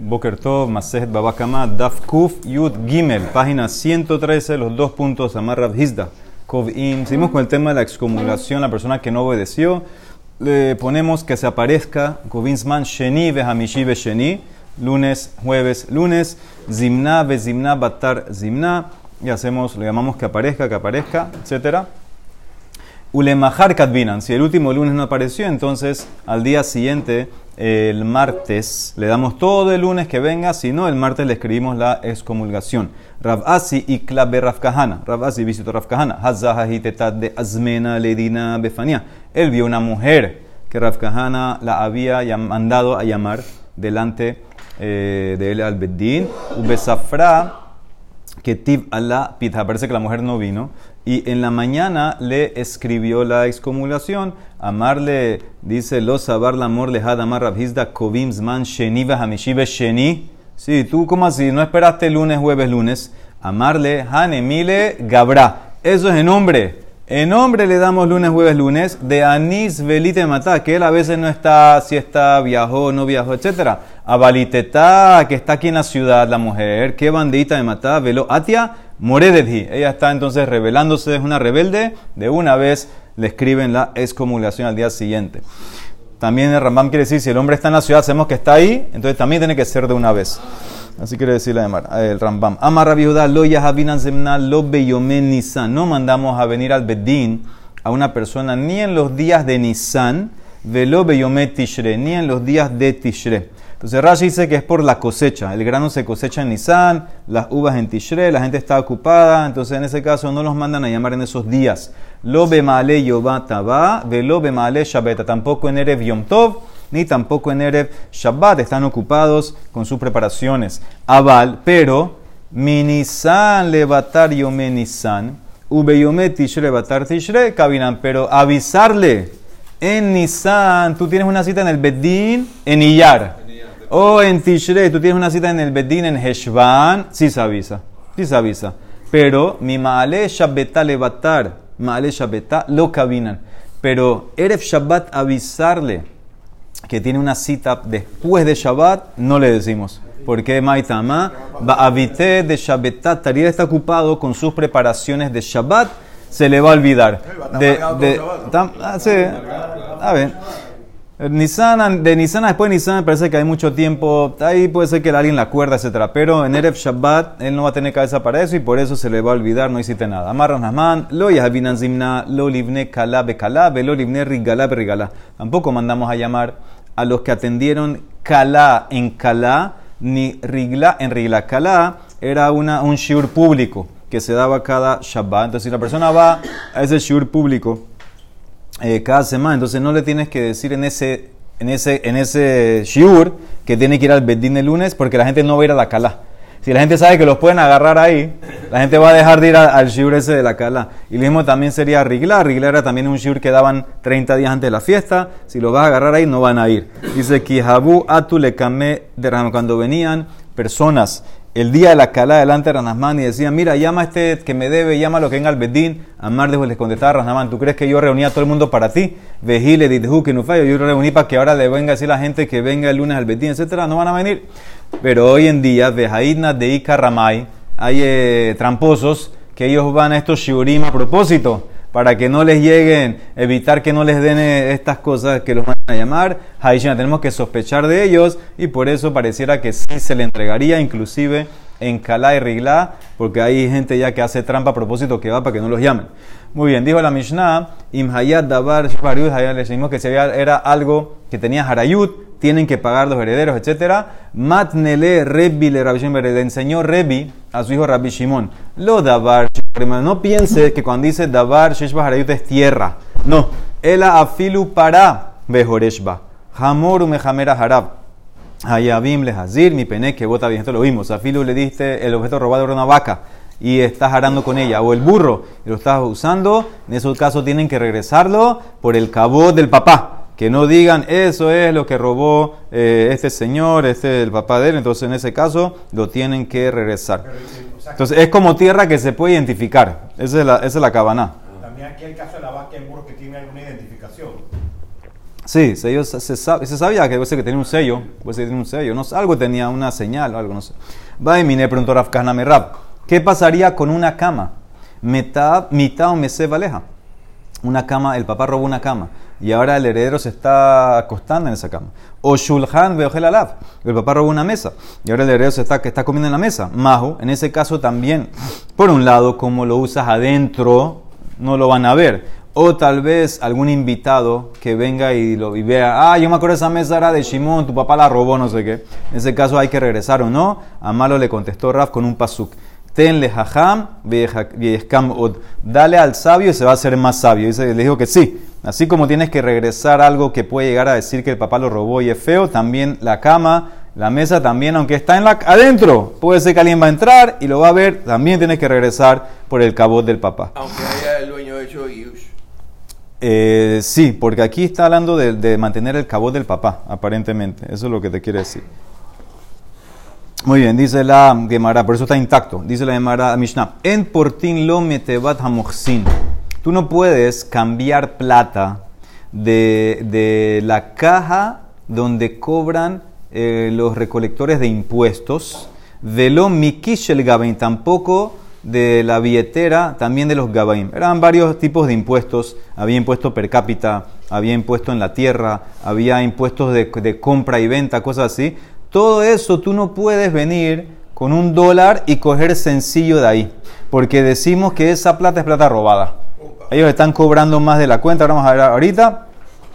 Boker Tov, Masejet Babakama, Daf Kuf, Yud Gimel, página 113, los dos puntos, Amar Hizda, Kovim. Seguimos con el tema de la excomulación, la persona que no obedeció. Le ponemos que se aparezca Kovinsman Sheni Behamishi Sheni, lunes, jueves, lunes, Zimna Bezimna Batar Zimna, y hacemos, le llamamos que aparezca, que aparezca, etcétera. Ulemahar Kadvinan, si el último lunes no apareció, entonces al día siguiente el martes, le damos todo el lunes que venga, si no, el martes le escribimos la excomulgación. Rav Asi y Klabe Rav Kahana. Rav Asi visitó Rav Kahana. de Azmena Ledina Befania. Él vio una mujer que Rav Kahana la había mandado a llamar delante eh, de él al Beddin. Ubesafra que Tib Allah Pitha. Parece que la mujer no vino y en la mañana le escribió la excomulación. Amarle, dice, lo sabar la amor lejad amar rabhizda kovims man sheni hamishive sheni. Sí, tú como así, no esperaste lunes, jueves, lunes. Amarle hanemile gabra. Eso es en nombre. En nombre le damos lunes, jueves, lunes. De anis velite matá, que él a veces no está, si está, viajó, no viajó, etc. Abaliteta, que está aquí en la ciudad, la mujer. Qué bandita de matá, velo atia Morededhi. Ella está entonces rebelándose, es una rebelde. De una vez le escriben la excomulgación al día siguiente. También el Rambam quiere decir, si el hombre está en la ciudad, sabemos que está ahí, entonces también tiene que ser de una vez. Así quiere decir el Rambam. Amar Judá, lo lo Nisan. No mandamos a venir al Bedín a una persona ni en los días de Nisan, velo Beyomet Tishre, ni en los días de Tishre. Entonces Rashi dice que es por la cosecha. El grano se cosecha en Nisan, las uvas en Tishre, la gente está ocupada, entonces en ese caso no los mandan a llamar en esos días. Lo bemale yobataba, velo bemale shabeta. Tampoco en Erev Yom Tov, ni tampoco en Erev Shabbat. Están ocupados con sus preparaciones. Aval, pero minisan levatar yome Nisan, ube Tishre levatar Tishre, cabinan. Pero avisarle en Nisan, tú tienes una cita en el Bedín, en Iyar. O en Tishrei, tú tienes una cita en el Bedín en Heshvan, sí se avisa. Sí se avisa. Pero mi Maale Shabbetá levatar, Maale Shabbetá lo cabinan. Pero Erev Shabbat avisarle que tiene una cita después de Shabbat, no le decimos. Porque Maitama, Ba'avite de Shabbetá, estaría está ocupado con sus preparaciones de Shabbat, se le va a olvidar. De, de, ah, sí, a ver. Nissan, de Nissan después de Nissan parece que hay mucho tiempo. Ahí puede ser que alguien la cuerda, etcétera. Pero en Erev Shabbat él no va a tener cabeza para eso y por eso se le va a olvidar, no hiciste nada. Amarran Nasman, lo yahabinan zimna, lo livne kalá bekalá, lo livne rigalá rigalá. Tampoco mandamos a llamar a los que atendieron kalá en kalá, ni rigla en rigla. Kalá era una, un shiur público que se daba cada Shabbat. Entonces, si la persona va a ese shiur público, eh, cada semana. Entonces no le tienes que decir en ese, en ese, en ese shiur que tiene que ir al bedín el lunes porque la gente no va a ir a la cala. Si la gente sabe que los pueden agarrar ahí, la gente va a dejar de ir al shiur ese de la cala. Y lo mismo también sería Rigla. Rigla era también un shiur que daban 30 días antes de la fiesta. Si los vas a agarrar ahí, no van a ir. Dice Kihabu Atu Cuando venían personas el día de la cala delante de Ranasman y decía, mira, llama a este que me debe, llama a lo que venga al Bedín. Amar les contestaba Ranasman, ¿tú crees que yo reuní a todo el mundo para ti? Vejile, Didhu, fallo. Yo reuní para que ahora le venga a decir a la gente que venga el lunes al Bedín, etcétera. No van a venir. Pero hoy en día, Vejaidna de Ika Ramay, hay eh, tramposos que ellos van a estos shiurim a propósito para que no les lleguen, evitar que no les den eh, estas cosas que los van a llamar. Haishina, tenemos que sospechar de ellos y por eso pareciera que sí se le entregaría, inclusive en Kalá y Riglá, porque hay gente ya que hace trampa a propósito que va para que no los llamen. Muy bien, dijo la Mishnah, Imhayat Dabar le decimos que si era algo que tenía Harayut, tienen que pagar los herederos, etc. Matnele Rebbi le Rabbi le enseñó Rebbi a su hijo Rabbi Shimon. Lo Dabar, no piense que cuando dice Dabar Harayut es tierra. No, Ela afilu para Behoreshba. Hamoru mejamera harab. Hayabim le hazir, mi pene que bota bien. Esto lo vimos. Afilu le diste el objeto robado de una vaca y estás arando con ella. O el burro y lo estás usando. En esos casos tienen que regresarlo por el cabo del papá. Que no digan, eso es lo que robó eh, este señor, este es el papá de él. Entonces, en ese caso, lo tienen que regresar. Entonces, es como tierra que se puede identificar. Esa es la, esa es la cabana. También aquí el caso de la vaca el burro que tiene alguna identificación. Sí, se, se, se sabía que puede ser que tenía un sello, puede ser que tenía un sello, no algo tenía una señal o algo, no sé. Va y mine preguntó Rav ¿qué pasaría con una cama? Mitad o mese valeja. Una cama, el papá robó una cama y ahora el heredero se está acostando en esa cama. O shulhan veojel alaf, el papá robó una mesa y ahora el heredero se está, que está comiendo en la mesa. Majo, en ese caso también, por un lado, como lo usas adentro, no lo van a ver. O tal vez algún invitado que venga y, lo, y vea, ah, yo me acuerdo esa mesa era de Shimon, tu papá la robó, no sé qué. En ese caso hay que regresar o no. A Malo le contestó Raf con un pasuk. Tenle jajam od. Dale al sabio y se va a hacer más sabio. Y le dijo que sí. Así como tienes que regresar algo que puede llegar a decir que el papá lo robó y es feo, también la cama, la mesa también, aunque está en la, adentro, puede ser que alguien va a entrar y lo va a ver, también tienes que regresar por el cabot del papá. Aunque haya el dueño hecho Yush. Eh, sí, porque aquí está hablando de, de mantener el cabot del papá, aparentemente. Eso es lo que te quiere decir. Muy bien, dice la Gemara, por eso está intacto. Dice la Gemara Mishnah, en portin lo metebat hamochsin. Tú no puedes cambiar plata de, de la caja donde cobran eh, los recolectores de impuestos, de lo mikish el gabain, tampoco de la billetera, también de los gabaim. Eran varios tipos de impuestos. Había impuesto per cápita, había impuesto en la tierra, había impuestos de, de compra y venta, cosas así. Todo eso tú no puedes venir con un dólar y coger sencillo de ahí, porque decimos que esa plata es plata robada. Ellos están cobrando más de la cuenta, ahora vamos a ver ahorita,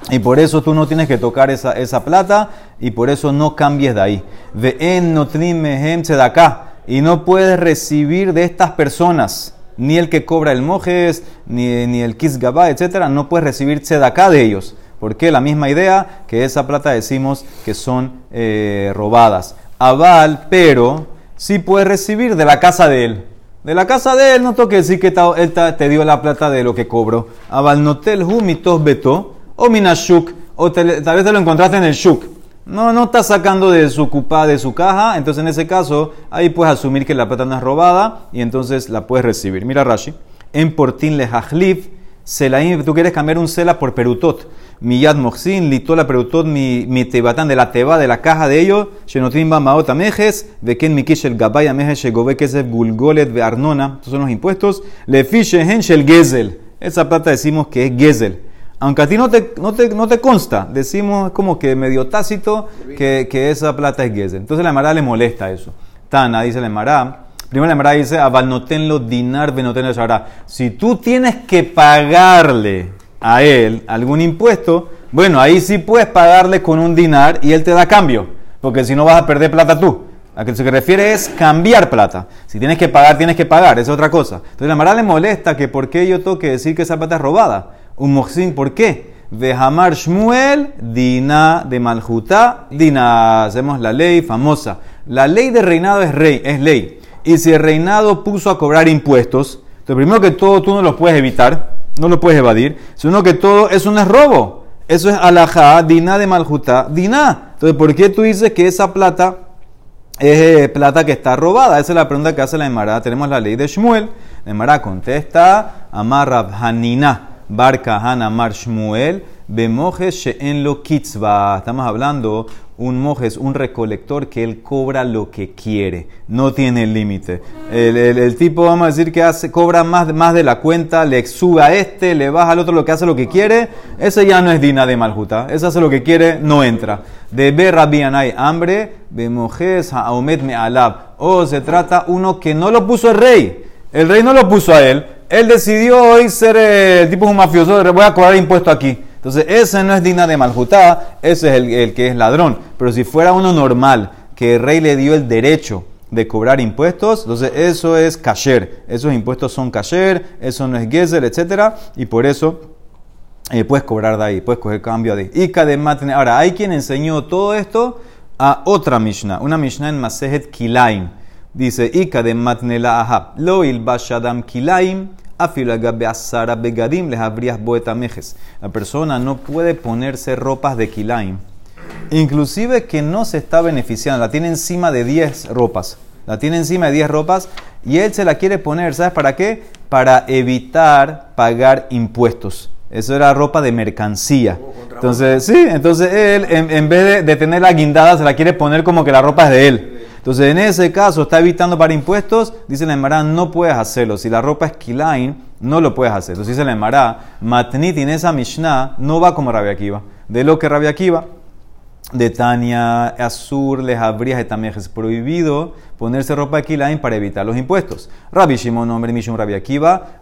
y por eso tú no tienes que tocar esa, esa plata y por eso no cambies de ahí. Ve'en notrim mehem acá y no puedes recibir de estas personas ni el que cobra el mojes, ni, ni el kisgabá, etcétera, no puedes recibir acá de ellos. Porque la misma idea que esa plata decimos que son eh, robadas. Aval, pero sí puedes recibir de la casa de él. De la casa de él no toque decir que él te dio la plata de lo que cobró. Aval notel humitos beto o minashuk o tal vez te lo encontraste en el shuk. No, no está sacando de su cupa, de su caja, entonces en ese caso ahí puedes asumir que la plata no es robada y entonces la puedes recibir. Mira Rashi, en portin le selaim, tú quieres cambiar un sela por perutot mi yad moxin, litó la preguntó mi, mi tebatán de la teba, de la caja de ellos, shenotim ba maot amejes, ken mi kishel gabay amejes, shegove kesef gulgolet ve arnona, estos son los impuestos, le hen shel gezel, esa plata decimos que es gezel. Aunque a ti no te, no te, no te consta, decimos como que medio tácito que, que esa plata es gezel. Entonces la Emara le molesta eso. Tana, dice la Emara, Primero la Emara dice, abalnotenlo dinar benotenlo. Si tú tienes que pagarle a él algún impuesto, bueno, ahí sí puedes pagarle con un dinar y él te da cambio, porque si no vas a perder plata tú. A que se refiere es cambiar plata. Si tienes que pagar, tienes que pagar, es otra cosa. Entonces la Mara le molesta que por qué yo toque decir que esa plata es robada. Un moxín, ¿por qué? Vehamar Shmuel, Dina de Maljuta, Dina. Hacemos la ley famosa. La ley de reinado es rey, es ley. Y si el reinado puso a cobrar impuestos, entonces primero que todo tú no los puedes evitar no lo puedes evadir, sino que todo eso no es robo. Eso es alajá, dina de maljuta, dina. Entonces, ¿por qué tú dices que esa plata es eh, plata que está robada? Esa es la pregunta que hace la Emara. Tenemos la ley de Shmuel. La Emara contesta, Amar Hanina, Barca Hanamar Shmuel, Bemojes She'en lo. Estamos hablando un mojes, un recolector que él cobra lo que quiere, no tiene límite. El, tipo, vamos a decir que hace, cobra más, más de la cuenta, le sube a este, le baja al otro lo que hace lo que quiere, ese ya no es dina de maljuta, ese hace lo que quiere, no entra. De ver hay hambre, de mojes haomet me alab. O se trata uno que no lo puso el rey, el rey no lo puso a él, él decidió hoy ser eh, tipo un mafioso, voy a cobrar impuesto aquí. Entonces, ese no es digna de Maljutá, ese es el, que es ladrón. Pero si fuera uno normal, que el rey le dio el derecho de cobrar impuestos, entonces eso es kasher. Esos impuestos son kasher, eso no es gezer, etc. Y por eso eh, puedes cobrar de ahí, puedes coger cambio de ahí. Y matne. Ahora, hay quien enseñó todo esto a otra Mishnah, una Mishnah en Masejet Kilaim. Dice, Ika de matne la aha, lo il bashadam Kilaim. La persona no puede ponerse ropas de kilaim, inclusive que no se está beneficiando, la tiene encima de 10 ropas, la tiene encima de 10 ropas y él se la quiere poner, ¿sabes para qué? Para evitar pagar impuestos. Eso era ropa de mercancía. Entonces, sí, entonces él, en, en vez de, de tener la guindada, se la quiere poner como que la ropa es de él. Entonces, en ese caso, está evitando para impuestos. Dice la Emara, no puedes hacerlo. Si la ropa es kilain, no lo puedes hacer. Entonces, dice la Emara, matnit en esa mishnah no va como Rabia Akiva. De lo que Rabia Akiva, de Tania, Azur, les habría es prohibido ponerse ropa kilain para evitar los impuestos. Rabbi Shimon, hombre Mishum Rabbi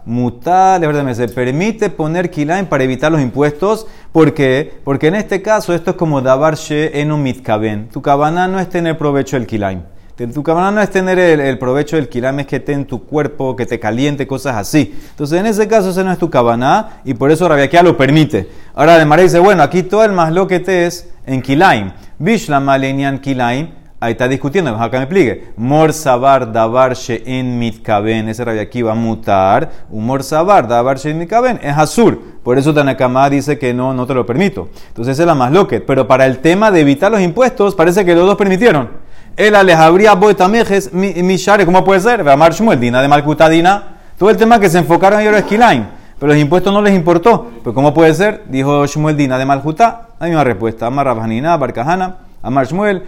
mutal, es verdad, se permite poner kilain para evitar los impuestos. ¿Por qué? Porque en este caso esto es como dabar she en un mitkaben. Tu cabana no es tener provecho del kilain. Tu cabana no es tener el, provecho del kilaim, es que esté en tu cuerpo, que te caliente, cosas así. Entonces, en ese caso, ese no es tu cabana y por eso Rabbi Akiva lo permite. Ahora, de dice, bueno, aquí todo el más lo que te es en kilaim. Bishlam alenian kilaim. Ahí está discutiendo, que me explique. Mor sabar davar en mitkaben, ese Rabbi Akiva va a mutar. Humor sabar davar en mitkaben es azur. Por eso Tanakama dice que no, no te lo permito. Entonces esa es la más. Pero para el tema de evitar los impuestos, parece que los dos permitieron. Él les habría boetamejes mi share, ¿cómo puede ser? Amar Shmuel, Dina de Malcutadina. Todo el tema que se enfocaron en Esquilain. Pero los impuestos no les importó. Pues ¿cómo puede ser? Dijo Shmuel Dina de Malcutá. La misma respuesta. Amar Rabhanina, Barcajana. Amar Shmuel,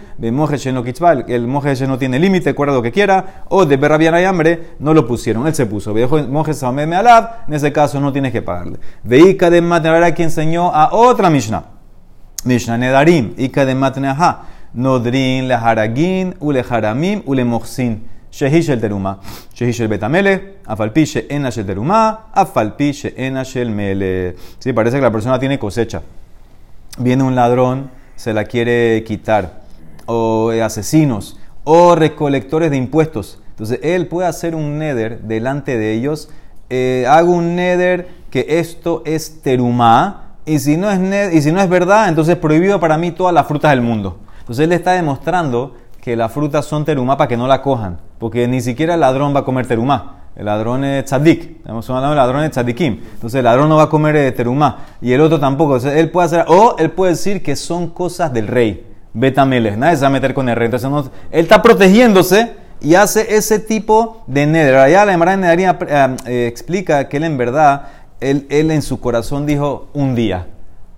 kitzbal, el moje no tiene límite, cuerda lo que quiera, o de berrabiana y hambre, no lo pusieron, él se puso. Dejó moje me alab, en ese caso no tienes que pagarle. Veika de Matnehara que enseñó a otra Mishnah. Mishnah Nedarim, Ika de Matneha. Nodrin, leharagin, uleharamim, ulemochsin. Shehish el teruma. Shehish el betamele, afalpiche enash el teruma, afalpiche enash el mele. Sí, parece que la persona tiene cosecha. Viene un ladrón, se la quiere quitar. O asesinos, o recolectores de impuestos. Entonces él puede hacer un neder delante de ellos. Eh, hago un neder que esto es teruma. Y si, no es y si no es verdad, entonces es prohibido para mí todas las frutas del mundo. Entonces él está demostrando que las frutas son terumá para que no la cojan, porque ni siquiera el ladrón va a comer terumá. El ladrón es tzadik, estamos hablando del ladrón es tzadikim. Entonces el ladrón no va a comer eh, terumá y el otro tampoco. Entonces él puede hacer, o él puede decir que son cosas del rey, betameles, nadie se va a meter con el rey. Entonces él está protegiéndose y hace ese tipo de neder. Allá la Emara Nedaría eh, eh, explica que él en verdad, él en su corazón dijo un día.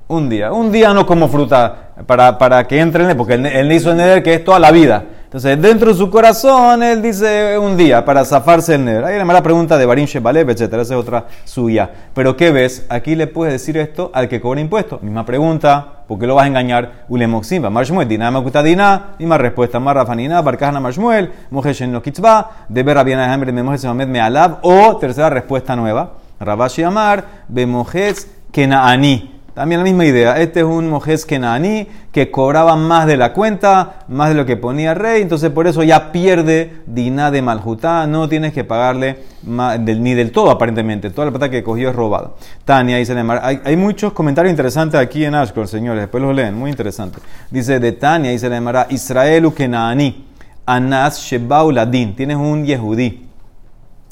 Un día. Un día no como fruta para, para que entre, porque él, él hizo el neder que es toda la vida. Entonces, dentro de su corazón, él dice un día para zafarse el neder. Ahí la mala pregunta de Barim Shebalev, etc. Esa es otra suya. Pero, ¿qué ves? Aquí le puedes decir esto al que cobra impuestos. Misma pregunta, ¿por qué lo vas a engañar? Ulemoximba, Marshmuel, Dinama Kutadina, misma respuesta, Marrafanina, Barkahana Marshmuel, Mojeshen no Kitzba, Debe Rabiana Hambre, Memojes Mamed Mealab, o tercera respuesta nueva, Rabashi Amar, Bemojes Kenaani. También la misma idea. Este es un mojés kenaní que cobraba más de la cuenta, más de lo que ponía rey, entonces por eso ya pierde diná de maljutá, no tienes que pagarle ni del todo aparentemente, toda la plata que cogió es robada. Tania dice, hay, hay muchos comentarios interesantes aquí en Ashkor, señores, después los leen, muy interesante. Dice de Tania, dice la Israelu kenaní, anas shebau ladin, tienes un yehudí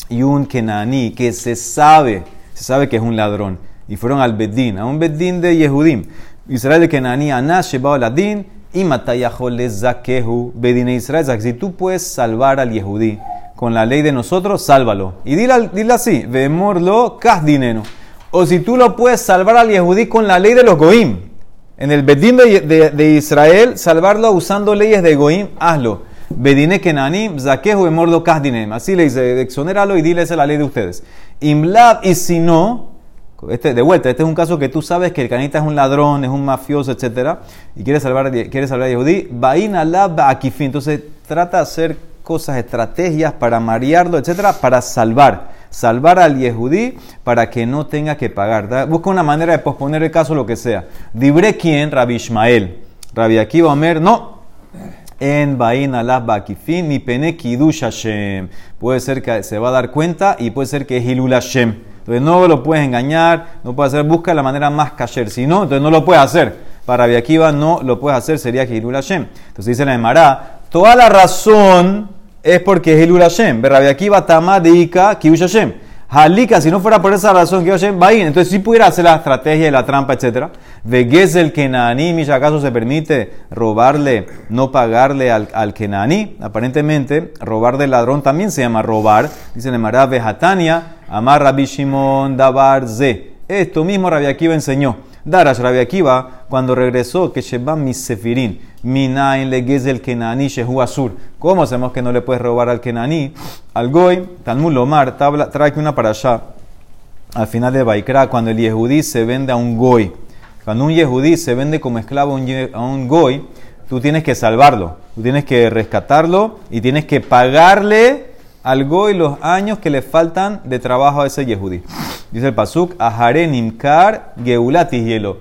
y un kenaní que se sabe, se sabe que es un ladrón y fueron al Bedín, a un Bedín de Yehudim. Israel de Kenani Anash Sheba Ladin y Matayahole Zakehu Bedín Israel. Si tú puedes salvar al Yehudí con la ley de nosotros, sálvalo. Y dile, dile así, Vemorlo dinero. O si tú lo puedes salvar al Yehudí con la ley de los Goim. En el Bedín de, de, Israel, salvarlo usando leyes de Goim, hazlo. Bedine Kenani, Zakehu Vemorlo Kasdinem. Así le dice, exonéralo y dile esa es la ley de ustedes. Imlab, y si no, este, de vuelta, este es un caso que tú sabes que el canita es un ladrón, es un mafioso, etc. Y quiere salvar, quiere salvar a Yehudí. Vaina la Entonces trata de hacer cosas, estrategias para marearlo, etc. Para salvar. Salvar al Yehudí para que no tenga que pagar. Busca una manera de posponer el caso, lo que sea. Dibre quién, Rabbi Ishmael. Rabbi Akiva Omer, no. En Baina la Bakifin, ni Pene Kidush Hashem. Puede ser que se va a dar cuenta y puede ser que es Hilul Hashem. Entonces no lo puedes engañar, no puedes hacer, busca la manera más kasher. Si no, entonces no lo puedes hacer. Para Akiva no lo puedes hacer, sería Hilul Hashem. Entonces dice la Emara, toda la razón es porque es Hilul Hashem. Rabbi Akiva tamadika kiush Hashem. Halika, si no fuera por esa razón que Hashem va Entonces si pudiera hacer la estrategia y la trampa, etc. el Kenaní, si acaso se permite robarle, no pagarle al, al Kenaní. Aparentemente, robar del ladrón también se llama robar. Dice la Emara, Vejatania. Amar Rabbi Shimon Dabar Ze. Esto mismo Rabbi Akiva enseñó. Darash Rabbi Akiva, cuando regresó, que Shebam mis sefirin, minain le el kenani shehu asur. ¿Cómo hacemos que no le puedes robar al kenani? Al goy, Talmud Lomar, trae una para allá. Al final de Baikra, cuando el yehudí se vende a un goy. Cuando un yehudí se vende como esclavo a un goy, tú tienes que salvarlo, tú tienes que rescatarlo y tienes que pagarle al goy los años que le faltan de trabajo a ese yehudí. Dice el pasuk, Ahare nimkar geulatis hielo.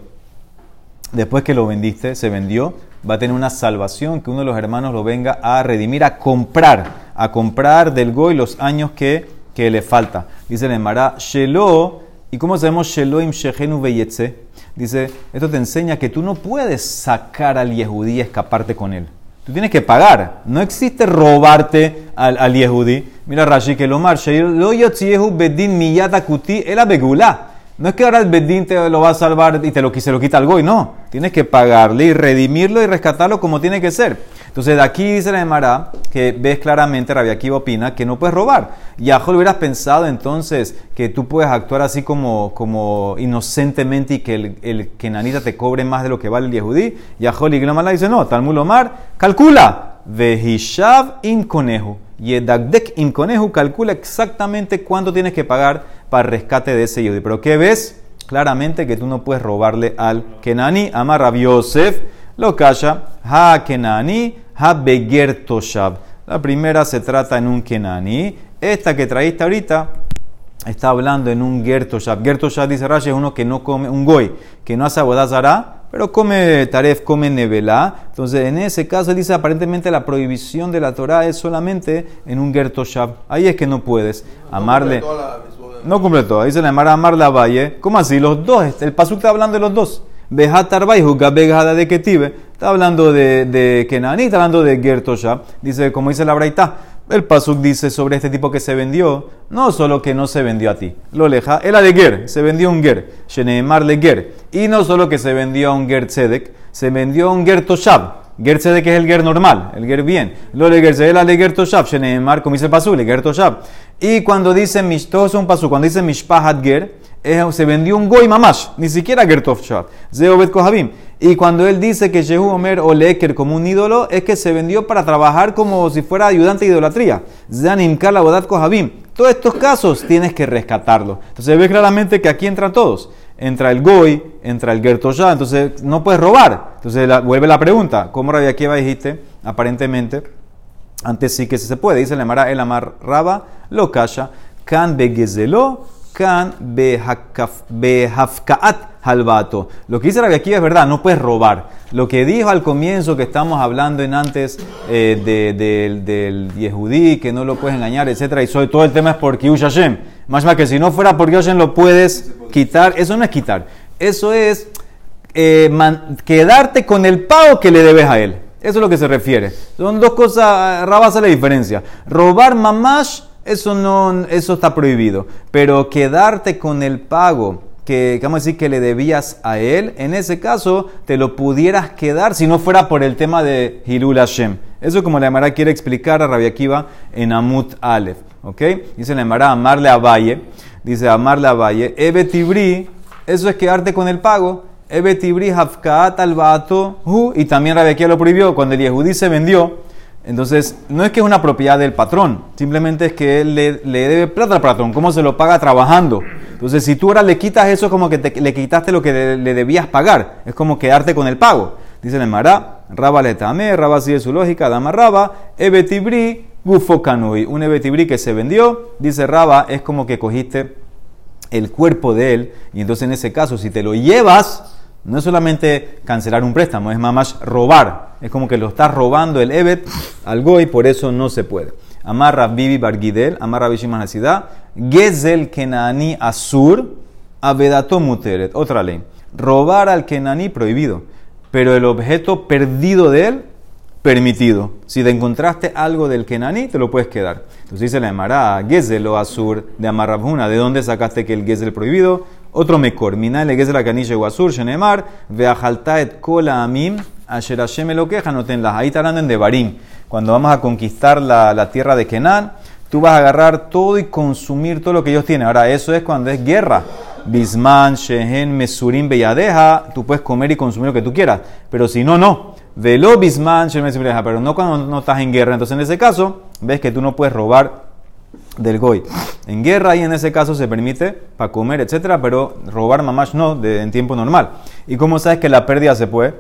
Después que lo vendiste, se vendió, va a tener una salvación, que uno de los hermanos lo venga a redimir, a comprar, a comprar del goy los años que, que le falta. Dice el Emara, Shelo, ¿y cómo sabemos Shelo im shehenu beyetze? Dice, esto te enseña que tú no puedes sacar al yehudí y escaparte con él. Tú tienes que pagar. No existe robarte al, al yehudí. Mira Rashi que lo. Lo bedin miyatakuti el begula. No es que ahora el bedín te lo va a salvar y te lo, se lo quita al goy. No. Tienes que pagarle y redimirlo y rescatarlo como tiene que ser. Entonces, aquí dice la Emara que ves claramente, Rabia opina, que no puedes robar. Y a hubieras pensado entonces que tú puedes actuar así como, como inocentemente y que el, el kenanita te cobre más de lo que vale el yehudí. Y a y Glamala dice, no, Talmud Omar, calcula. Vehishav im conejo. Y Edagdek im conejo calcula exactamente cuánto tienes que pagar para el rescate de ese yehudí. Pero ¿qué ves? Claramente que tú no puedes robarle al kenani. Amar Yosef, lo calla. Ha kenani ha beger toshav. La primera se trata en un kenani. Esta que traíste ahorita está hablando en un gertoshav. Gertoshav dice Rashi es uno que no come, un goy, que no hace abodazara, pero come taref, come nevela. Entonces, en ese caso, dice aparentemente la prohibición de la Torah es solamente en un gertoshav. Ahí es que no puedes amarle. No cumple todo. Ahí se le llamará amarle a Valle. ¿Cómo así? Los dos. El pasuk está hablando de los dos. Behatarbai, Jugabegada de Ketive. Está hablando de, de Kenani, está hablando de Gertosha. Dice, como dice la Braita, el Pasuk dice sobre este tipo que se vendió, no solo que no se vendió a ti, lo leja, era de Ger, se vendió un Ger, Sheneemar le Ger. Y no solo que se vendió a un Ger Tzedek, se vendió a un Ger Toshab. Ger Tzedek es el Ger normal, el Ger bien. Lo le Ger la le Ger Toshab, Sheneemar, como dice el Pasuk, le Ger Toshab. Y cuando dice, todo es un Pasuk, cuando dice Mishpahat Ger, se vendió un goy mamash, ni siquiera Gertov Shabbat. Zeobet Kohabim. Y cuando él dice que Jehu Omer o Leker como un ídolo, es que se vendió para trabajar como si fuera ayudante de idolatría. Zanim Kala Bodat Kohabim. Todos estos casos tienes que rescatarlo. Entonces ve claramente que aquí entran todos. Entra el Goy, entra el Gertoshah, entonces no puedes robar. Entonces vuelve la pregunta, ¿cómo Rabia Akiva dijiste? Aparentemente, antes sí que se puede. Dice el Amar, el Amar Raba, lo calla, Kan Begezelo, kan behafkaat halbato. Lo que dice Rabbi aquí es verdad, no puedes robar. Lo que dijo al comienzo que estamos hablando en antes eh, del Yehudí, que no lo puedes engañar, etcétera, y soy, todo el tema es por Kiyush Hashem. Más más que si no fuera por Hashem lo puedes quitar. Eso no es quitar. Eso es eh, quedarte con el pago que le debes a él. Eso es lo que se refiere. Son dos cosas, rabasa la diferencia. Robar mamash eso, no, eso está prohibido. Pero quedarte con el pago que, vamos a decir, que le debías a él, en ese caso te lo pudieras quedar si no fuera por el tema de Hilul Hashem. Eso como la Emara quiere explicar a Rabia Akiva en Amut Aleph. ¿Ok? Dice la Emara amarle a Valle. Dice amarle a Valle. Ebe Tibri, eso es quedarte con el pago. Ebe Tibri Hafkaat al Hu. Y también Rabia Akiva lo prohibió. Cuando el Yehudí se vendió, entonces, no es que es una propiedad del patrón, simplemente es que él le, debe plata al patrón, ¿cómo se lo paga trabajando? Entonces, si tú ahora le quitas eso, es como que le quitaste lo que le, debías pagar, es como quedarte con el pago. Dice el Mará, Raba le tame, Raba sigue su lógica, Dama Raba, Ebetibri, Gufokanui. Un Ebetibri que se vendió, dice Raba, es como que cogiste el cuerpo de él, y entonces en ese caso, si te lo llevas, no es solamente cancelar un préstamo, es más robar. Es como que lo estás robando el Evet al Goy, por eso no se puede. Amarra Bibi Bargidel, Amarra Bishima Nasidá, Gezel Kenani Asur, Avedato Muteret. Otra ley. Robar al Kenani prohibido, pero el objeto perdido de él permitido. Si te encontraste algo del Kenani, te lo puedes quedar. Entonces dice la Emara, Gezel o Asur de Amarrabhuna. ¿De dónde sacaste que el Gezel prohibido? Otro mejor, Minale que es la canilla Guasur, Shenemar, Veajaltaet Kola Amim, Asher Hashem lo queja, no las. Ahí está hablando en Devarim. Cuando vamos a conquistar la, la tierra de Kenan, tú vas a agarrar todo y consumir todo lo que ellos tienen. Ahora, eso es cuando es guerra. Bisman, Shehen, Mesurim, Beyadeja, tú puedes comer y consumir lo que tú quieras. Pero si no, no. Velo Bisman, Shehen, Mesurim, Beyadeja. Pero no cuando no estás en guerra. Entonces, en ese caso, ves que tú no puedes robar del goy. En guerra y en ese caso se permite para comer, etcétera, pero robar mamash no de, en tiempo normal. ¿Y cómo sabes que la pérdida se puede?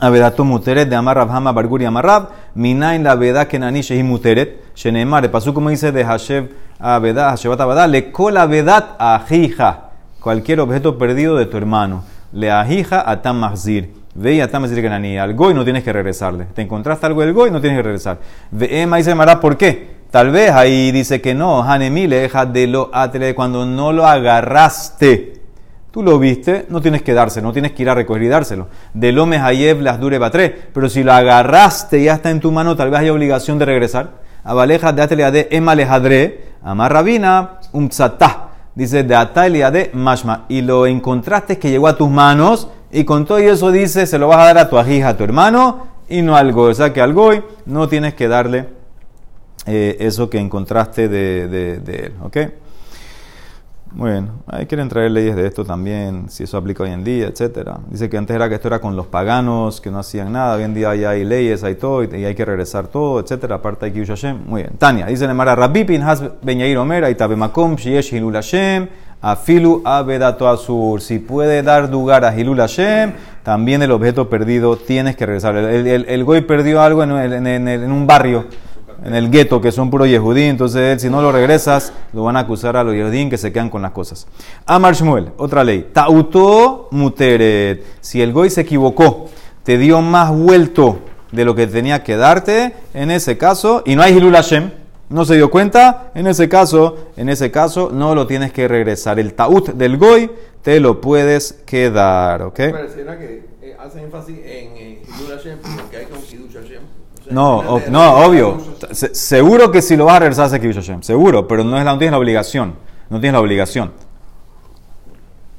Avedatu muteret de Amar Rabhama Barguri Amarrab, Minain la veda Kenani Shehi muteret, Shenemar, pasó como dice de Hashev Aveda, Hashevat Aveda, le cola vedat ajija, cualquier objeto perdido de tu hermano, le ajija atam mahzir. Ve y atam mahzir Kenani, al goy no tienes que regresarle. Te encontraste algo del goy, no tienes que regresar. Ve ema dice ¿por qué? Tal vez ahí dice que no, Hanemile, deja de lo atre, cuando no lo agarraste. Tú lo viste, no tienes que dárselo, no tienes que ir a recoger y dárselo. De lo mehayev las dure batre. Pero si lo agarraste y ya está en tu mano, tal vez hay obligación de regresar. Abaleja de atele de emalejadre, amarrabina, un tzatá. Dice de atalia de mashma. Y lo encontraste que llegó a tus manos. Y con todo eso dice, se lo vas a dar a tu ajija, a tu hermano, y no al goy. O sea que al goy no tienes que darle eh, eso que encontraste de, de, de él. ¿Ok? Bueno, hay que traer leyes de esto también, si eso aplica hoy en día, etcétera. Dice que antes era que esto era con los paganos, que no hacían nada. Hoy en día hay leyes, hay todo, y hay que regresar todo, etcétera. Aparte hay que Hashem. Muy bien. Tania, dice Nemara Rabbi Pinhas Ben Yair Omer, Aitabe Shiesh Hilul Hashem, Afilu Abedato Azur. Si puede dar lugar a Hilul Hashem, también el objeto perdido tienes que regresar. El, goy perdió algo en un barrio en el gueto, que son puro yehudí, entonces si no lo regresas, lo van a acusar a los yehudín que se quedan con las cosas. Amar Shmuel, otra ley. Tauto muteret. Si el goy se equivocó, te dio más vuelto de lo que tenía que darte, en ese caso, y no hay Hilul Hashem, no se dio cuenta, en ese caso, en ese caso, no lo tienes que regresar. El taut del goy te lo puedes quedar, ¿ok? Pareciera que eh, hace énfasis en Hilul Hashem, porque hay Hidush Hashem. No, no, obvio. Se- seguro que si lo vas a regresar a Kibush Hashem. Seguro, pero no, es la, no tienes la obligación. No tienes la obligación.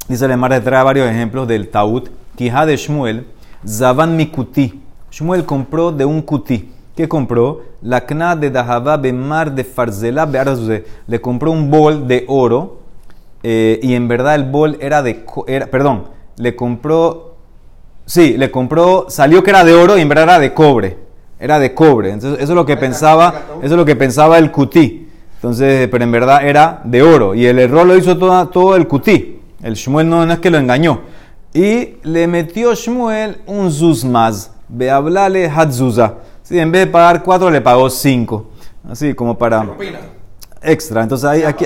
Dice el Mar trae varios ejemplos del Taut. Quija de Shmuel, Zavan Mikuti. Shmuel compró de un kuti. ¿Qué compró? La Kna de Dahaba Bemar de Farzela. Le compró un bol de oro eh, y en verdad el bol era de. Era, perdón, le compró Sí, le compró, salió que era de oro y en verdad era de cobre. Era de cobre. Entonces, eso es lo que pensaba, eso es lo que pensaba el cutí. Entonces, pero en verdad era de oro. Y el error lo hizo toda- todo el cutí. El Shmuel no, no es que lo engañó. Y le metió Shmuel un zuz más. Ve hablale hatzuza. Sí, en vez de pagar cuatro, le pagó cinco. Así como para. Extra. Entonces ahí, aquí,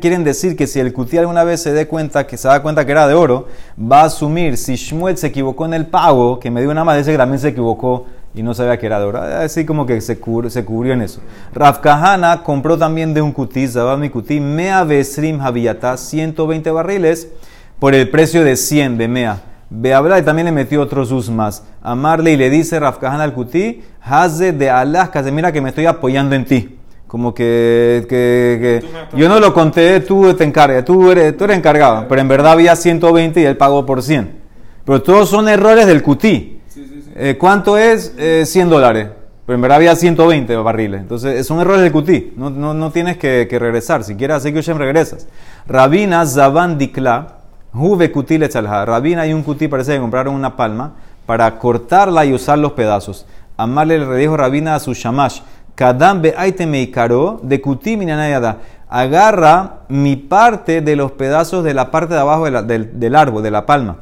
quieren, decir que si el cutí alguna vez se dé cuenta, que se da cuenta que era de oro, va a asumir si Shmuel se equivocó en el pago, que me dio una más, dice que también se equivocó y no sabía que era de oro. Así como que se, cubr- se cubrió en eso. Rav Kahana compró también de un cutí, Zabami cutí, Mea Besrim Javiyata, 120 barriles, por el precio de 100 de Mea. Beabla y también le metió otros sus más. Amarle y le dice Rav Kahana al cutí, Haze de Alaska, mira que me estoy apoyando en ti. Como que, que- que yo no lo conté, tú te encargas, tú eres, tú eres encargado, pero en verdad había 120 y él pagó por 100. Pero todos son errores del cutí. Eh, ¿Cuánto es? Eh, 100 dólares. Pero en verdad había 120 barriles. Entonces, son errores del cutí. No, no, no tienes que, que regresar. Si quieres hacer que Hashem regresas. Rabina Zaban Dikla, Juve Cuti Letzalha. Rabina y un cutí parece que compraron una palma para cortarla y usar los pedazos. Amarle le dijo Rabina a su shamash. Kadam be'aite meikaro de cuti minanayada. Agarra mi parte de los pedazos de la parte de abajo de la- del, del árbol, de la palma.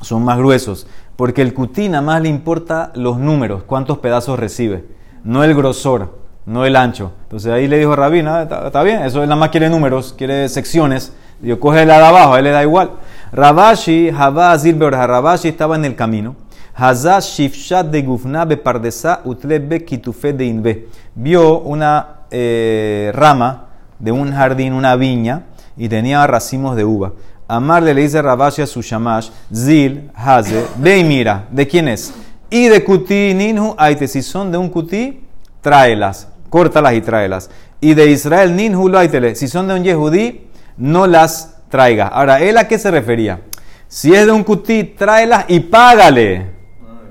Son más gruesos. Porque el cutí nada más le importa los números, cuántos pedazos recibe. No el grosor, no el ancho. Entonces ahí le dijo Rabina, está, bien, eso él nada más quiere números, quiere secciones. Yo coge la de abajo, a él le da igual. Rabashi, Habá, Zilber, Rabashi estaba en el camino. Hazaz Shifshat de Gufna Bepardesa Utlebe Kitufe de Inbe. Vio una eh, rama de un jardín, una viña, y tenía racimos de uva. Amarle le dice Rabashi a su shamash, Zil, Haze, ve mira, ¿de quién es? Y de Kuti, Ninhu, Aite, si son de un Kuti, tráelas, córtalas y tráelas. Y de Israel, Ninhu, aitele, si son de un Yehudí, no las traiga. Ahora, ¿él a qué se refería? Si es de un Kuti, tráelas y págale.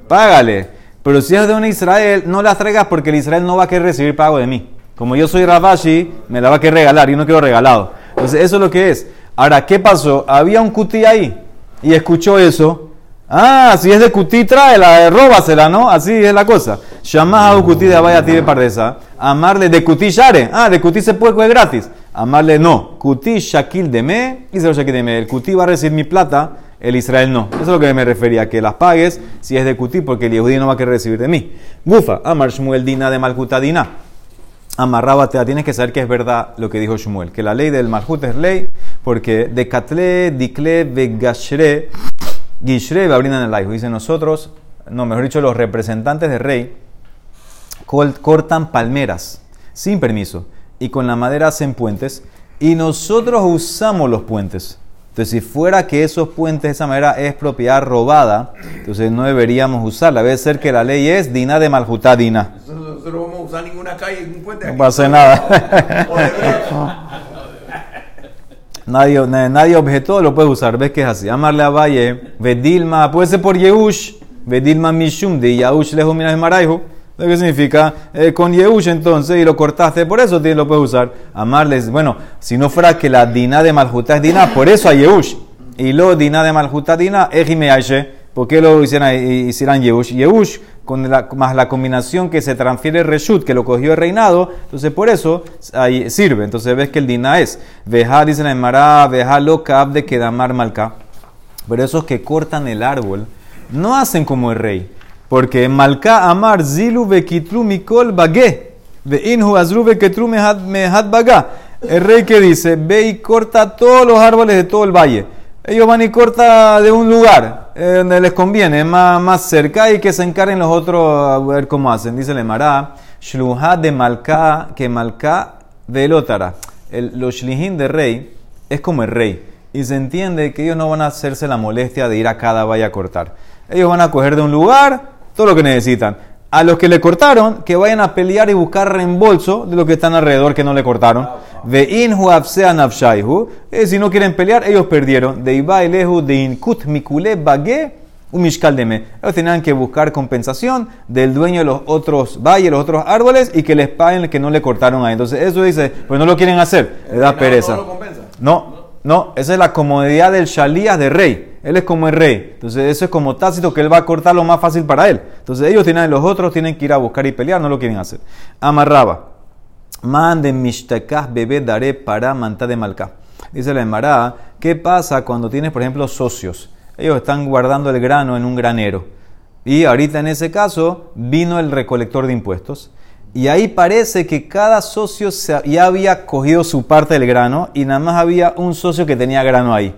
Págale. Pero si es de un Israel, no las traigas porque el Israel no va a querer recibir pago de mí. Como yo soy Rabashi, me la va a querer regalar. Yo no quiero regalado. Entonces, eso es lo que es. Ahora, ¿qué pasó? Había un cutí ahí y escuchó eso. Ah, si es de cutí, tráela, róbasela, ¿no? Así es la cosa. Llamás a un cutí de Abaya Tire Pardesa. Amarle de cutí Share. Ah, de cutí se puede coger gratis. Amarle no. Cutí Shakil de me. Y lo Shakil de me. El cutí va a recibir mi plata el Israel no. Eso es lo que me refería, que las pagues si es de Cutí, porque el Yehudí no va a querer recibir de mí. Gufa, Amar Shmuel Dina de Malkutadina. Amarrábate, tienes que saber que es verdad lo que dijo Shmuel, que la ley del Malhut es ley, porque de Katle, Dikle, Begashre, Gishre, Babrinan el Dice nosotros, no, mejor dicho, los representantes del rey cortan palmeras sin permiso y con la madera hacen puentes y nosotros usamos los puentes. Entonces, si fuera que esos puentes de esa manera es propiedad robada, entonces no deberíamos usarla. Debe ser que la ley es dina de maljutá dina. Nosotros no vamos a usar ninguna calle, ningún puente. No pasa nada. nadie, nadie objetó, lo puede usar. ¿Ves que es así? Amarle a Valle, Vedilma, puede ser por Yehush, Vedilma Mishum, de Yahush Lejuminas Maraijo. ¿Qué significa? Eh, con Yehush entonces, y lo cortaste, por eso lo puedes usar. Amarles, bueno, si no fuera que la Dina de Maljuta es Dina, por eso hay Yehush. Y lo Dina de Maljuta Dina es. ¿Por qué lo hicieran, hicieran Yehush? Yehush, con la, más la combinación que se transfiere Reshut, que lo cogió el reinado, entonces por eso ahí sirve. Entonces ves que el Dina es. Veja, dice la Emara, veja lo de Kedamar Malka. Pero esos que cortan el árbol no hacen como el rey. Porque Malka Amar Zilu Bekitlu Mikol Bagé. Ve Inhu Azru Beketru Mehad Bagá. El rey que dice, ve y corta todos los árboles de todo el valle. Ellos van y corta de un lugar eh, donde les conviene, más, más cerca, y que se encarguen los otros a ver cómo hacen. Dice le Mará, Shluha de Malka, que Malka de Elotara. El, los Shlihin de rey es como el rey. Y se entiende que ellos no van a hacerse la molestia de ir a cada valle a cortar. Ellos van a coger de un lugar todo lo que necesitan. A los que le cortaron, que vayan a pelear y buscar reembolso de los que están alrededor que no le cortaron. De inhu eh, Si no quieren pelear, ellos perdieron. De lehu de inkut mikule bagé un mishkal de Ellos tenían que buscar compensación del dueño de los otros valles, los otros árboles, y que les paguen el que no le cortaron ahí. Entonces, eso dice, pues no lo quieren hacer, le da pereza. No, no, esa es la comodidad del shalías de rey. Él es como el rey. Entonces, eso es como tácito que él va a cortar lo más fácil para él. Entonces, ellos tienen, los otros tienen que ir a buscar y pelear, no lo quieren hacer. Amarraba. Manden mishtakah bebé daré para manta de malca. Dice la Emara, ¿qué pasa cuando tienes, por ejemplo, socios? Ellos están guardando el grano en un granero. Y ahorita en ese caso vino el recolector de impuestos. Y ahí parece que cada socio ya había cogido su parte del grano y nada más había un socio que tenía grano ahí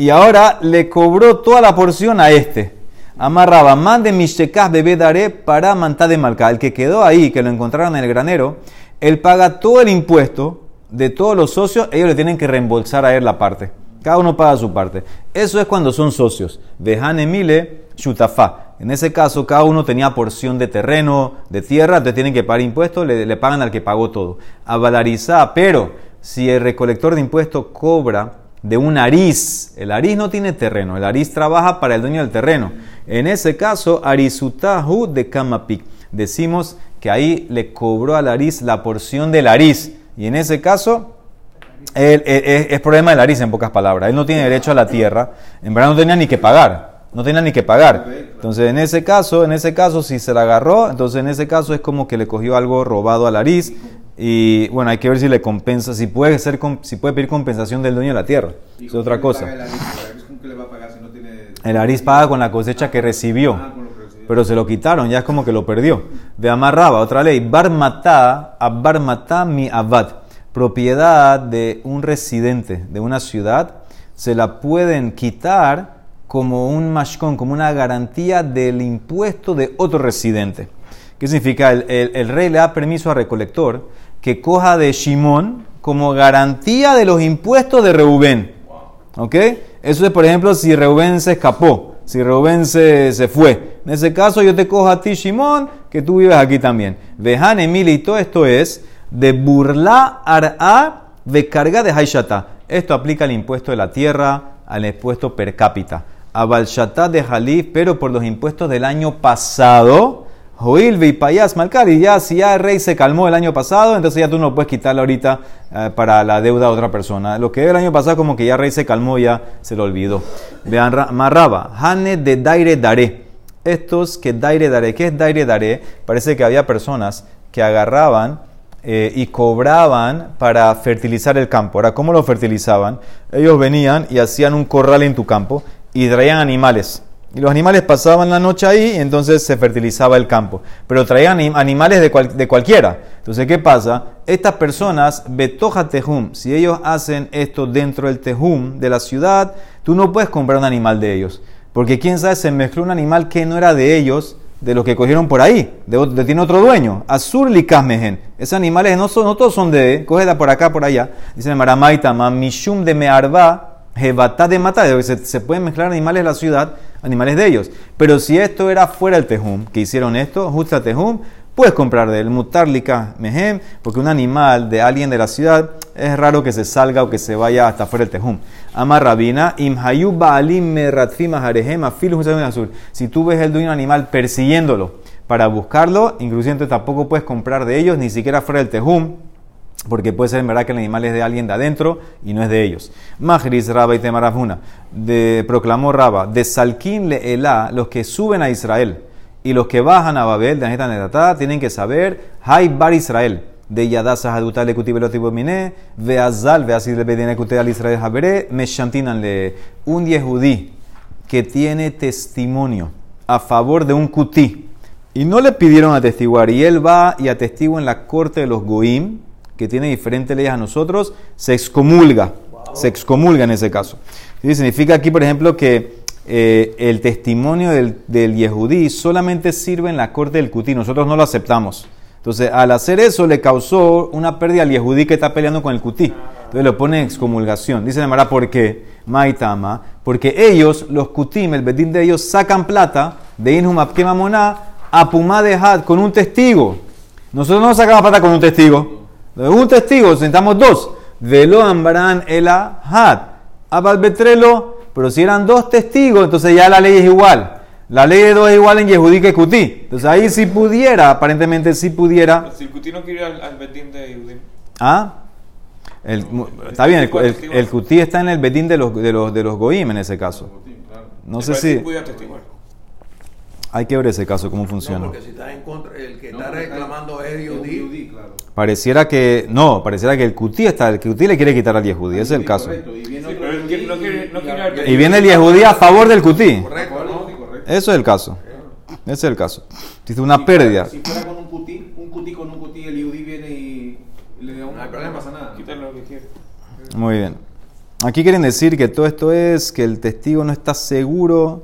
y ahora le cobró toda la porción a este. Amarraba, mande Mishekah bebé daré para mantá de marca. El que quedó ahí, que lo encontraron en el granero, él paga todo el impuesto de todos los socios, ellos le tienen que reembolsar a él la parte. Cada uno paga su parte. Eso es cuando son socios. Vejan Emile, Shutafá. En ese caso, cada uno tenía porción de terreno, de tierra, entonces tienen que pagar impuestos, le, pagan al que pagó todo. Avalarizá, pero si el recolector de impuestos cobra de un ariz. El ariz no tiene terreno, el ariz trabaja para el dueño del terreno. En ese caso, arizutahu de kamapik. Decimos que ahí le cobró al ariz la porción del ariz. Y en ese caso, es, problema del ariz en pocas palabras. Él no tiene derecho a la tierra. En verdad no tenía ni que pagar. No tenía ni que pagar. Entonces, en ese caso, en ese caso, si se la agarró, entonces en ese caso es como que le cogió algo robado al ariz y bueno, hay que ver si le compensa, si puede, ser, si puede pedir compensación del dueño de la tierra. Es otra cosa. El Aris paga con la cosecha que recibió. Ah, pero se lo quitaron, ya es como que lo perdió. De amarraba, otra ley. Barmatá, Barmatá mi abad. Propiedad de un residente de una ciudad, se la pueden quitar como un mashkon, como una garantía del impuesto de otro residente. ¿Qué significa? El, el rey le da permiso al recolector que coja de Shimón como garantía de los impuestos de Reubén. ¿Ok? Eso es, por ejemplo, si Reubén se escapó, si Reubén se, se fue. En ese caso, yo te cojo a ti, Shimón, que tú vives aquí también. Vejan, Emily, y todo esto es de burla ar'a de carga de Haishata. Esto aplica al impuesto de la tierra, al impuesto per cápita. A Balshata de Jalif, pero por los impuestos del año pasado, Joil Veipayas Malcar, y ya si ya el rey se calmó el año pasado, entonces ya tú no puedes quitarle ahorita eh, para la deuda a otra persona. Lo que el año pasado como que ya el rey se calmó, ya se lo olvidó. Vean, Marraba, Hane de Daire Daré. Estos que Daire Daré, ¿qué es Daire Daré? Parece que había personas que agarraban eh, y cobraban para fertilizar el campo. Ahora, ¿cómo lo fertilizaban? Ellos venían y hacían un corral en tu campo y traían animales. Y los animales pasaban la noche ahí y entonces se fertilizaba el campo. Pero traían animales de, de cualquiera. Entonces, ¿qué pasa? Estas personas, betoja tejum, si ellos hacen esto dentro del tejum de la ciudad, tú no puedes comprar un animal de ellos. Porque quién sabe, se mezcló un animal que no era de ellos de los que cogieron por ahí, de, tiene otro dueño. Azur mehen. Esos animales no, son, no todos son de, cógela por acá, por allá. Dice Maramaita, mishum de mearba, jebata de mata. Se, se pueden mezclar animales de la ciudad, animales de ellos. Pero si esto era fuera del tejum, que hicieron esto, justa tejum, puedes comprar de él, mutarlica mehem, porque un animal de alguien de la ciudad es raro que se salga o que se vaya hasta fuera del tejum. Ama rabina, imhayu baalim azul. Si tú ves el dueño del animal persiguiéndolo para buscarlo, inclusive tampoco puedes comprar de ellos, ni siquiera fuera del tejum, porque puede ser en verdad que el animal es de alguien de adentro y no es de ellos. Majris Raba y Temarafuna, de, proclamó Raba, de Salkin le Elá, los que suben a Israel y los que bajan a Babel, de Aneta tienen que saber, Hay Bar Israel. De Yadasa Hadutal le Kutibelotibomine, Mine, Veazal, Veazil le Bedine al Israel Habere, le un yehudí que tiene testimonio a favor de un kutí y no le pidieron atestiguar. Y él va y atestigua en la corte de los goim que tiene diferentes leyes a nosotros, se excomulga, se excomulga en ese caso. ¿Sí? Significa aquí, por ejemplo, que eh, el testimonio del, del yehudí solamente sirve en la corte del kutí, nosotros no lo aceptamos. Entonces, al hacer eso, le causó una pérdida al Yehudí que está peleando con el Kutí. Entonces lo pone en excomulgación. Dice Mara, ¿por qué? Maitama. Porque ellos, los Kutim, el bedín de ellos, sacan plata de Inhum Moná a Pumá de Had con un testigo. Nosotros no sacamos plata con un testigo. Un testigo, sentamos dos. Velo Ambaran el Had. Abalbetrelo. Pero si eran dos testigos, entonces ya la ley es igual. La ley de dos es igual en Yehudí que Kutí. Entonces ahí sí pudiera, aparentemente sí pudiera. Si Kutí no quiere al, al Betín de Yehudí. Ah. El, está bien, el, el, el, Kutí está en el Betín de los, de los, de los Goim en ese caso. No sé si. Hay que ver ese caso, cómo funciona. No, porque si está en contra, el que está reclamando es Yehudí. Claro. Pareciera que. No, pareciera que el Kutí está. El Kutí le quiere quitar al Yehudí, ese es el caso. Y viene el Yehudí a favor del. Correcto. Eso es el caso. Ese es el caso. Dice una pérdida. Si fuera con un cutí, un cutí con un cutí, el Yudí viene y le da un no pasa nada. Quítale lo que quiere. Muy bien. Aquí quieren decir que todo esto es que el testigo no está seguro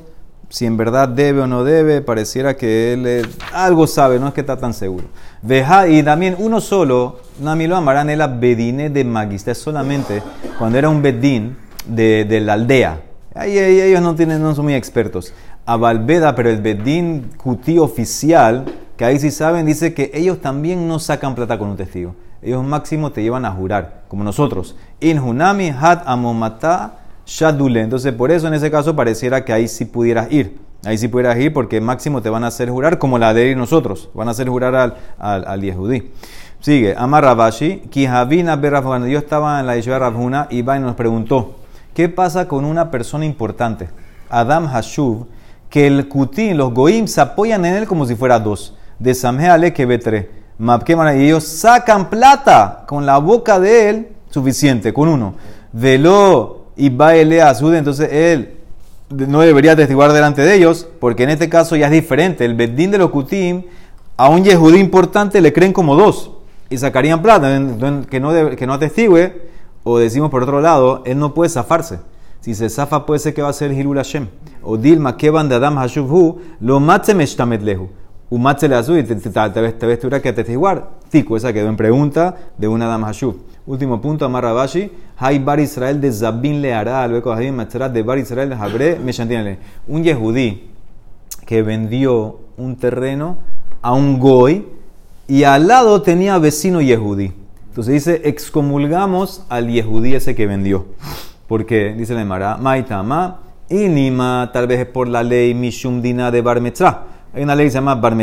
si en verdad debe o no debe. Pareciera que él algo sabe, no es que está tan seguro. Y también uno solo, Nami lo amarán, la bedine de magista, solamente cuando era un bedín de, de la aldea. Ahí, ellos no, tienen, no son muy expertos a Valveda, pero el Bedín Cutí oficial, que ahí sí saben, dice que ellos también no sacan plata con un testigo. Ellos máximo te llevan a jurar, como nosotros. In Hunami Hat Amomata Shadule. Entonces, por eso en ese caso pareciera que ahí sí pudieras ir. Ahí sí pudieras ir porque máximo te van a hacer jurar como la de nosotros. Van a hacer jurar al, al, al Yehudí. Sigue, Amar Rabashi, Kihavina Cuando Yo estaba en la Yeshiva Rabhuna y nos preguntó, ¿qué pasa con una persona importante? Adam Hashuv que el kutín, los goim, se apoyan en él como si fuera dos. De Samheale que betre. Y ellos sacan plata con la boca de él, suficiente, con uno. Velo y baile azud, entonces él no debería testiguar delante de ellos, porque en este caso ya es diferente. El bedín de los kutim, a un yehudí importante le creen como dos y sacarían plata, que no, que no atestigue, o decimos por otro lado, él no puede zafarse. Si se zafa, puede ser que va a ser Hilul Hashem. O Dilma, que van de Adam Hashuvhu, lo meshtamet lehu. Un matze le azul te ves tu que te igual. Tico, esa quedó en pregunta de un Adam Hashuv. Último punto, Amar Rabashi. Hay bar Israel de Zabin le hará, de bar Israel de Habre Meshantinale. Un yehudí que vendió un terreno a un goy y al lado tenía vecino yehudí. Entonces dice, excomulgamos al yehudí ese que vendió. Porque, dice la Emara, Maitama, Inima, tal vez es por la ley Mishum Dina de Bar Hay una ley que se llama Bar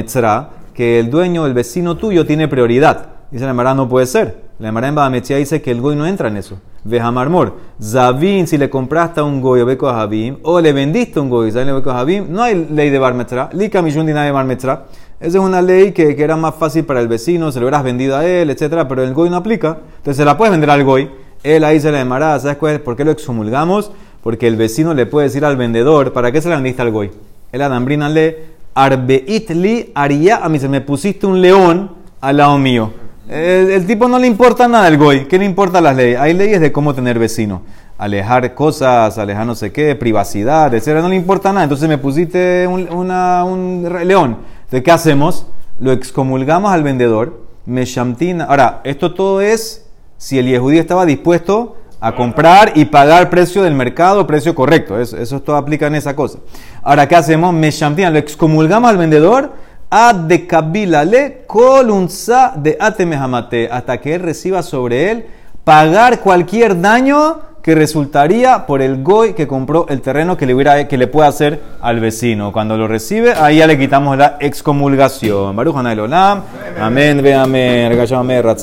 que el dueño, el vecino tuyo, tiene prioridad. Dice la Emara, no puede ser. La Emara en Badamechia dice que el goy no entra en eso. Vejamarmor. Zavin, si le compraste a un goy o beco a o le vendiste a un goy, le beco a no hay ley de barmetra. Lika mishun de barmetra. Esa es una ley que, que, era más fácil para el vecino, se lo hubieras vendido a él, etcétera, pero el goy no aplica. Entonces se la puedes vender al goy. Él ahí se la Emara, ¿sabes por qué lo excomulgamos? Porque el vecino le puede decir al vendedor, ¿para qué se la vendiste al goy? El adambrina le, arbeit li aria, a mí se me pusiste un león al lado mío. El, tipo no le importa nada el goy, ¿qué le importa las leyes? Hay leyes de cómo tener vecino. Alejar cosas, alejar no sé qué, privacidad, etcétera, no le importa nada. Entonces me pusiste un, un león. ¿De qué hacemos? Lo excomulgamos al vendedor, me shamtina. Ahora, esto todo es si el yehudí estaba dispuesto a comprar y pagar precio del mercado, precio correcto. Eso, eso todo aplica en esa cosa. Ahora, ¿qué hacemos? Me lo excomulgamos al vendedor a de le colunza de atemehamate, hasta que él reciba sobre él pagar cualquier daño que resultaría por el goy que compró el terreno que le, hubiera, que le puede hacer al vecino. Cuando lo recibe, ahí ya le quitamos la excomulgación. Baruch Amén, ve amén,